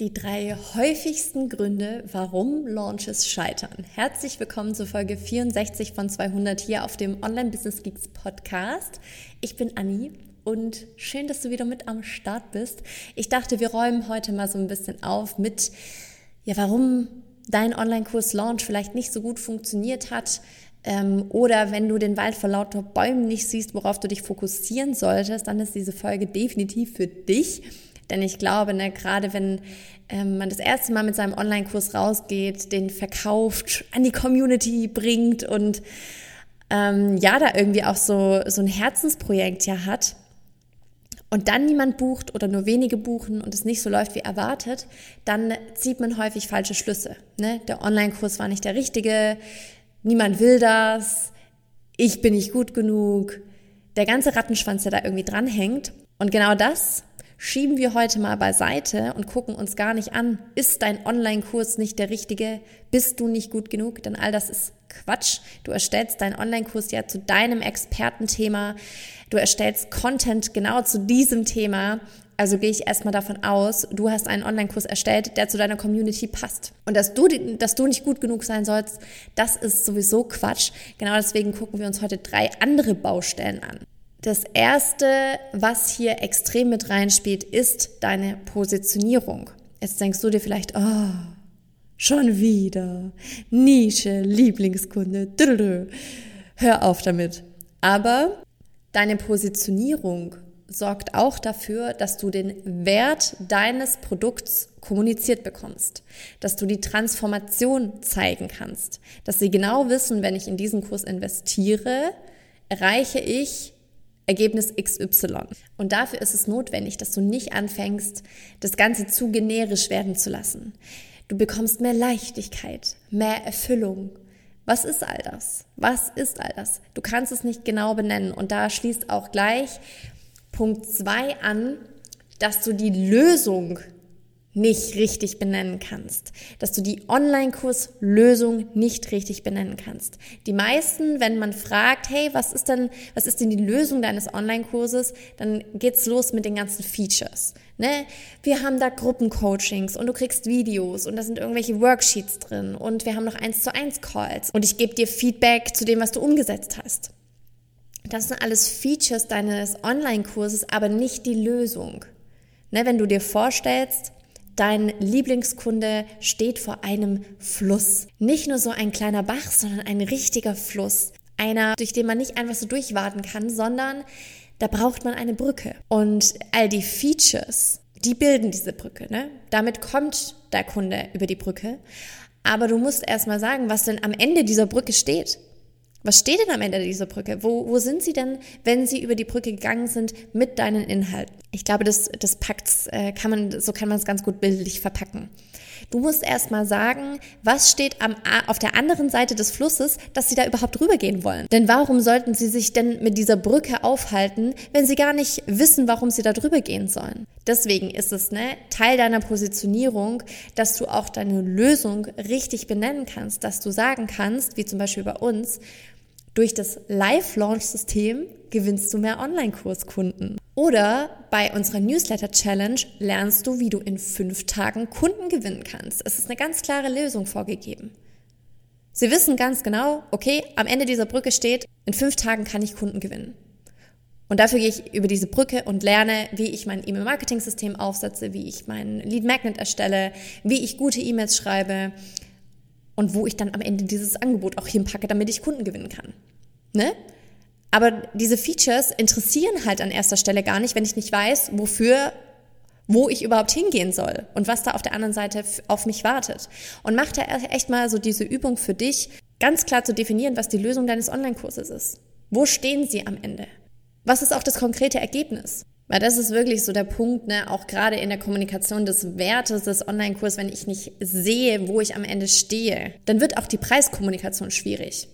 Die drei häufigsten Gründe, warum Launches scheitern. Herzlich willkommen zur Folge 64 von 200 hier auf dem Online Business Geeks Podcast. Ich bin Anni und schön, dass du wieder mit am Start bist. Ich dachte, wir räumen heute mal so ein bisschen auf mit, ja, warum dein Online-Kurs Launch vielleicht nicht so gut funktioniert hat, ähm, oder wenn du den Wald vor lauter Bäumen nicht siehst, worauf du dich fokussieren solltest, dann ist diese Folge definitiv für dich. Denn ich glaube, ne, gerade wenn ähm, man das erste Mal mit seinem Online-Kurs rausgeht, den verkauft, an die Community bringt und ähm, ja, da irgendwie auch so, so ein Herzensprojekt ja hat und dann niemand bucht oder nur wenige buchen und es nicht so läuft wie erwartet, dann zieht man häufig falsche Schlüsse. Ne? Der Online-Kurs war nicht der richtige, niemand will das, ich bin nicht gut genug, der ganze Rattenschwanz, der da irgendwie dranhängt. Und genau das schieben wir heute mal beiseite und gucken uns gar nicht an, ist dein Online-Kurs nicht der richtige? Bist du nicht gut genug? Denn all das ist Quatsch. Du erstellst deinen Online-Kurs ja zu deinem Expertenthema. Du erstellst Content genau zu diesem Thema. Also gehe ich erstmal davon aus, du hast einen Online-Kurs erstellt, der zu deiner Community passt. Und dass du, dass du nicht gut genug sein sollst, das ist sowieso Quatsch. Genau deswegen gucken wir uns heute drei andere Baustellen an. Das erste, was hier extrem mit reinspielt, ist deine Positionierung. Jetzt denkst du dir vielleicht, oh, schon wieder. Nische, Lieblingskunde. Hör auf damit. Aber deine Positionierung sorgt auch dafür, dass du den Wert deines Produkts kommuniziert bekommst, dass du die Transformation zeigen kannst, dass sie genau wissen, wenn ich in diesen Kurs investiere, erreiche ich Ergebnis XY. Und dafür ist es notwendig, dass du nicht anfängst, das Ganze zu generisch werden zu lassen. Du bekommst mehr Leichtigkeit, mehr Erfüllung. Was ist all das? Was ist all das? Du kannst es nicht genau benennen. Und da schließt auch gleich Punkt 2 an, dass du die Lösung nicht richtig benennen kannst, dass du die Online-Kurs-Lösung nicht richtig benennen kannst. Die meisten, wenn man fragt, hey, was ist denn, was ist denn die Lösung deines Online-Kurses, dann geht's los mit den ganzen Features. Ne? Wir haben da Gruppencoachings und du kriegst Videos und da sind irgendwelche Worksheets drin und wir haben noch eins zu eins Calls und ich gebe dir Feedback zu dem, was du umgesetzt hast. Das sind alles Features deines Online-Kurses, aber nicht die Lösung. Ne, wenn du dir vorstellst, Dein Lieblingskunde steht vor einem Fluss. Nicht nur so ein kleiner Bach, sondern ein richtiger Fluss. Einer, durch den man nicht einfach so durchwarten kann, sondern da braucht man eine Brücke. Und all die Features, die bilden diese Brücke. Ne? Damit kommt der Kunde über die Brücke. Aber du musst erstmal sagen, was denn am Ende dieser Brücke steht. Was steht denn am Ende dieser Brücke? Wo, wo sind sie denn, wenn sie über die Brücke gegangen sind mit deinen Inhalten? Ich glaube, das, das packt's, äh, kann man, so kann man es ganz gut bildlich verpacken. Du musst erstmal sagen, was steht am, auf der anderen Seite des Flusses, dass sie da überhaupt rübergehen wollen. Denn warum sollten sie sich denn mit dieser Brücke aufhalten, wenn sie gar nicht wissen, warum sie da drüber gehen sollen? Deswegen ist es ne, Teil deiner Positionierung, dass du auch deine Lösung richtig benennen kannst, dass du sagen kannst, wie zum Beispiel bei uns, durch das Live-Launch-System gewinnst du mehr Online-Kurskunden. Oder bei unserer Newsletter-Challenge lernst du, wie du in fünf Tagen Kunden gewinnen kannst. Es ist eine ganz klare Lösung vorgegeben. Sie wissen ganz genau, okay, am Ende dieser Brücke steht, in fünf Tagen kann ich Kunden gewinnen. Und dafür gehe ich über diese Brücke und lerne, wie ich mein E-Mail-Marketing-System aufsetze, wie ich mein Lead Magnet erstelle, wie ich gute E-Mails schreibe, und wo ich dann am Ende dieses Angebot auch hinpacke, damit ich Kunden gewinnen kann. Ne? Aber diese Features interessieren halt an erster Stelle gar nicht, wenn ich nicht weiß, wofür, wo ich überhaupt hingehen soll und was da auf der anderen Seite auf mich wartet. Und mach da echt mal so diese Übung für dich, ganz klar zu definieren, was die Lösung deines Online-Kurses ist. Wo stehen sie am Ende? Was ist auch das konkrete Ergebnis? Weil das ist wirklich so der Punkt, ne, auch gerade in der Kommunikation des Wertes des Online-Kurs, wenn ich nicht sehe, wo ich am Ende stehe, dann wird auch die Preiskommunikation schwierig.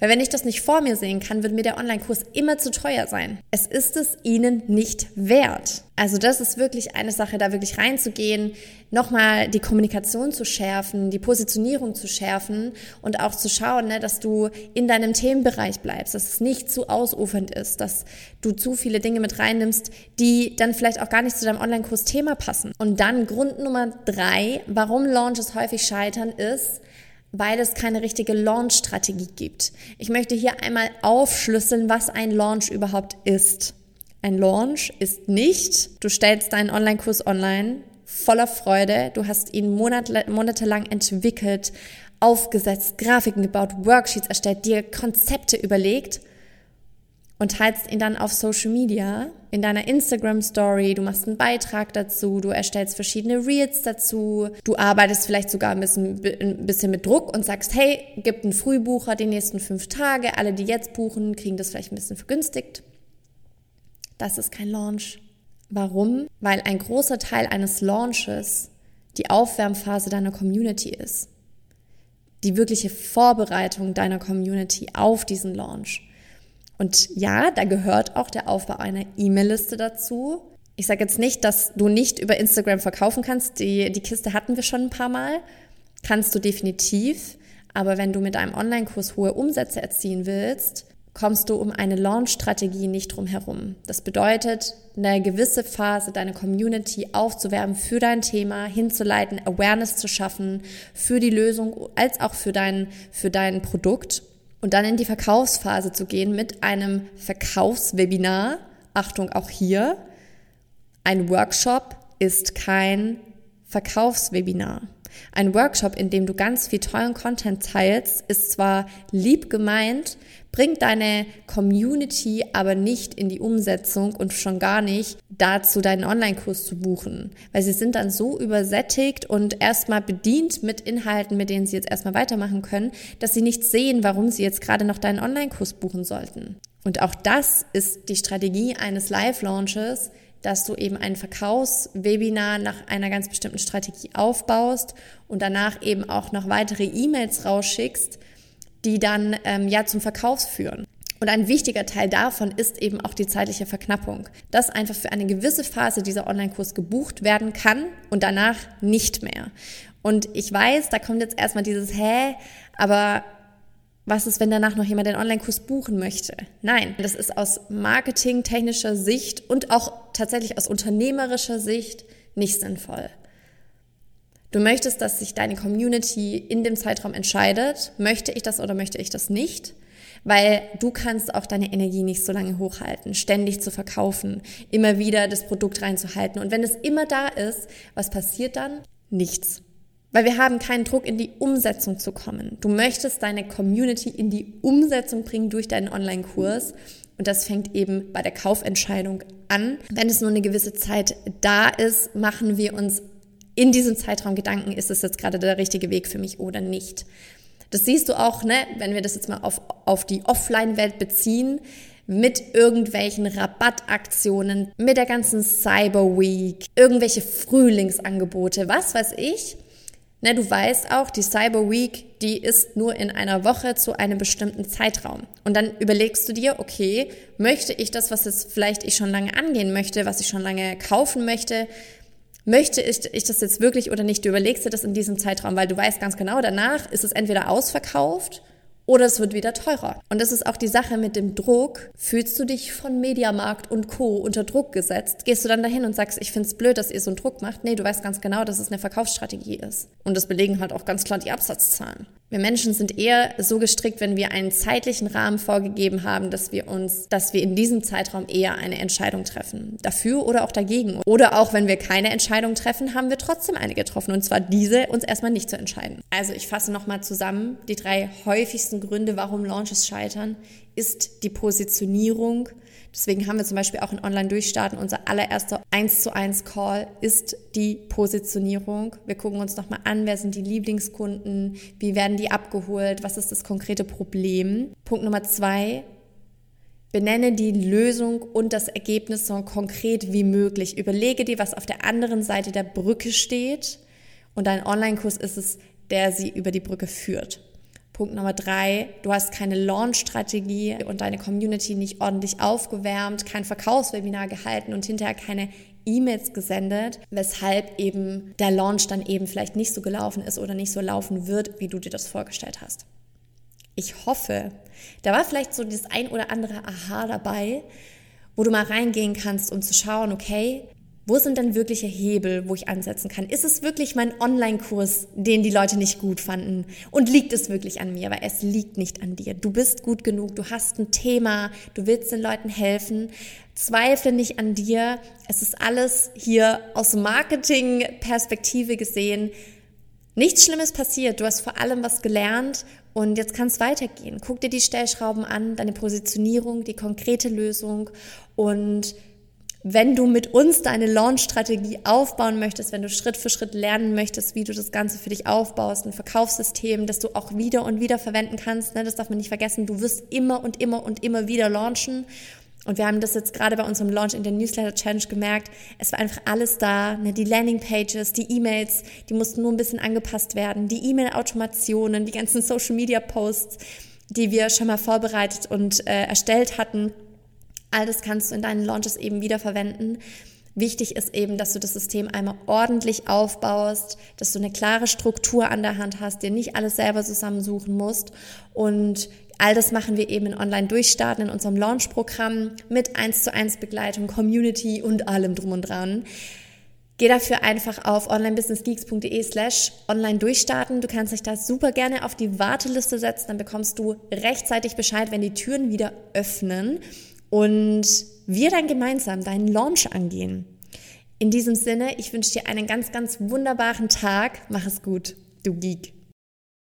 Weil wenn ich das nicht vor mir sehen kann, wird mir der Online-Kurs immer zu teuer sein. Es ist es ihnen nicht wert. Also das ist wirklich eine Sache, da wirklich reinzugehen, nochmal die Kommunikation zu schärfen, die Positionierung zu schärfen und auch zu schauen, ne, dass du in deinem Themenbereich bleibst, dass es nicht zu ausufernd ist, dass du zu viele Dinge mit reinnimmst, die dann vielleicht auch gar nicht zu deinem Online-Kurs Thema passen. Und dann Grund Nummer drei, warum Launches häufig scheitern, ist, weil es keine richtige Launch-Strategie gibt. Ich möchte hier einmal aufschlüsseln, was ein Launch überhaupt ist. Ein Launch ist nicht, du stellst deinen Online-Kurs online voller Freude, du hast ihn monatelang entwickelt, aufgesetzt, Grafiken gebaut, Worksheets erstellt, dir Konzepte überlegt und teilst ihn dann auf Social Media, in deiner Instagram Story, du machst einen Beitrag dazu, du erstellst verschiedene Reels dazu, du arbeitest vielleicht sogar ein bisschen, ein bisschen mit Druck und sagst, hey, gibt einen Frühbucher die nächsten fünf Tage, alle, die jetzt buchen, kriegen das vielleicht ein bisschen vergünstigt. Das ist kein Launch. Warum? Weil ein großer Teil eines Launches die Aufwärmphase deiner Community ist. Die wirkliche Vorbereitung deiner Community auf diesen Launch. Und ja, da gehört auch der Aufbau einer E-Mail-Liste dazu. Ich sage jetzt nicht, dass du nicht über Instagram verkaufen kannst. Die, die Kiste hatten wir schon ein paar Mal. Kannst du definitiv. Aber wenn du mit einem Online-Kurs hohe Umsätze erzielen willst, kommst du um eine Launch-Strategie nicht drum herum. Das bedeutet, eine gewisse Phase deine Community aufzuwerben für dein Thema, hinzuleiten, Awareness zu schaffen für die Lösung als auch für dein, für dein Produkt und dann in die Verkaufsphase zu gehen mit einem Verkaufswebinar. Achtung, auch hier, ein Workshop ist kein Verkaufswebinar. Ein Workshop, in dem du ganz viel tollen Content teilst, ist zwar lieb gemeint, bringt deine Community aber nicht in die Umsetzung und schon gar nicht dazu, deinen Online-Kurs zu buchen, weil sie sind dann so übersättigt und erstmal bedient mit Inhalten, mit denen sie jetzt erstmal weitermachen können, dass sie nicht sehen, warum sie jetzt gerade noch deinen Online-Kurs buchen sollten. Und auch das ist die Strategie eines Live-Launches, dass du eben ein Verkaufswebinar nach einer ganz bestimmten Strategie aufbaust und danach eben auch noch weitere E-Mails rausschickst, die dann ähm, ja zum Verkauf führen. Und ein wichtiger Teil davon ist eben auch die zeitliche Verknappung, dass einfach für eine gewisse Phase dieser Online-Kurs gebucht werden kann und danach nicht mehr. Und ich weiß, da kommt jetzt erstmal dieses Hä, aber was ist, wenn danach noch jemand den Online-Kurs buchen möchte? Nein, das ist aus marketingtechnischer Sicht und auch tatsächlich aus unternehmerischer Sicht nicht sinnvoll. Du möchtest, dass sich deine Community in dem Zeitraum entscheidet, möchte ich das oder möchte ich das nicht? Weil du kannst auch deine Energie nicht so lange hochhalten, ständig zu verkaufen, immer wieder das Produkt reinzuhalten. Und wenn es immer da ist, was passiert dann? Nichts. Weil wir haben keinen Druck, in die Umsetzung zu kommen. Du möchtest deine Community in die Umsetzung bringen durch deinen Online-Kurs. Und das fängt eben bei der Kaufentscheidung an. Wenn es nur eine gewisse Zeit da ist, machen wir uns in diesem Zeitraum Gedanken, ist es jetzt gerade der richtige Weg für mich oder nicht. Das siehst du auch, ne, wenn wir das jetzt mal auf, auf die Offline-Welt beziehen, mit irgendwelchen Rabattaktionen, mit der ganzen Cyber Week, irgendwelche Frühlingsangebote, was weiß ich. Ne, du weißt auch, die Cyber Week, die ist nur in einer Woche zu einem bestimmten Zeitraum. Und dann überlegst du dir, okay, möchte ich das, was jetzt vielleicht ich schon lange angehen möchte, was ich schon lange kaufen möchte, möchte ich, ich das jetzt wirklich oder nicht? Du überlegst dir das in diesem Zeitraum, weil du weißt ganz genau, danach ist es entweder ausverkauft oder es wird wieder teurer. Und das ist auch die Sache mit dem Druck. Fühlst du dich von Mediamarkt und Co. unter Druck gesetzt? Gehst du dann dahin und sagst, ich finde es blöd, dass ihr so einen Druck macht? Nee, du weißt ganz genau, dass es eine Verkaufsstrategie ist. Und das belegen halt auch ganz klar die Absatzzahlen. Wir Menschen sind eher so gestrickt, wenn wir einen zeitlichen Rahmen vorgegeben haben, dass wir uns, dass wir in diesem Zeitraum eher eine Entscheidung treffen. Dafür oder auch dagegen. Oder auch wenn wir keine Entscheidung treffen, haben wir trotzdem eine getroffen. Und zwar diese, uns erstmal nicht zu entscheiden. Also ich fasse nochmal zusammen. Die drei häufigsten Gründe, warum Launches scheitern, ist die Positionierung, Deswegen haben wir zum Beispiel auch in Online-Durchstarten unser allererster 1 zu 1 Call ist die Positionierung. Wir gucken uns nochmal an, wer sind die Lieblingskunden, wie werden die abgeholt, was ist das konkrete Problem. Punkt Nummer zwei, benenne die Lösung und das Ergebnis so konkret wie möglich. Überlege dir, was auf der anderen Seite der Brücke steht und dein Online-Kurs ist es, der sie über die Brücke führt. Punkt Nummer drei, du hast keine Launch-Strategie und deine Community nicht ordentlich aufgewärmt, kein Verkaufswebinar gehalten und hinterher keine E-Mails gesendet, weshalb eben der Launch dann eben vielleicht nicht so gelaufen ist oder nicht so laufen wird, wie du dir das vorgestellt hast. Ich hoffe, da war vielleicht so das ein oder andere Aha dabei, wo du mal reingehen kannst, um zu schauen, okay, wo sind denn wirkliche Hebel, wo ich ansetzen kann? Ist es wirklich mein Online-Kurs, den die Leute nicht gut fanden? Und liegt es wirklich an mir? Weil es liegt nicht an dir. Du bist gut genug, du hast ein Thema, du willst den Leuten helfen. Zweifle nicht an dir. Es ist alles hier aus Marketing-Perspektive gesehen. Nichts Schlimmes passiert. Du hast vor allem was gelernt und jetzt kann es weitergehen. Guck dir die Stellschrauben an, deine Positionierung, die konkrete Lösung und wenn du mit uns deine Launch-Strategie aufbauen möchtest, wenn du Schritt für Schritt lernen möchtest, wie du das Ganze für dich aufbaust, ein Verkaufssystem, das du auch wieder und wieder verwenden kannst, ne, das darf man nicht vergessen, du wirst immer und immer und immer wieder launchen. Und wir haben das jetzt gerade bei unserem Launch in der Newsletter Challenge gemerkt. Es war einfach alles da. Ne? Die Landingpages, die E-Mails, die mussten nur ein bisschen angepasst werden. Die E-Mail-Automationen, die ganzen Social-Media-Posts, die wir schon mal vorbereitet und äh, erstellt hatten All das kannst du in deinen Launches eben wiederverwenden. Wichtig ist eben, dass du das System einmal ordentlich aufbaust, dass du eine klare Struktur an der Hand hast, dir nicht alles selber zusammensuchen musst. Und all das machen wir eben in Online-Durchstarten in unserem Launch-Programm mit 1 zu 1 Begleitung, Community und allem drum und dran. Geh dafür einfach auf onlinebusinessgeeks.de slash online durchstarten. Du kannst dich da super gerne auf die Warteliste setzen, dann bekommst du rechtzeitig Bescheid, wenn die Türen wieder öffnen und wir dann gemeinsam deinen Launch angehen. In diesem Sinne, ich wünsche dir einen ganz, ganz wunderbaren Tag. Mach es gut, du Geek.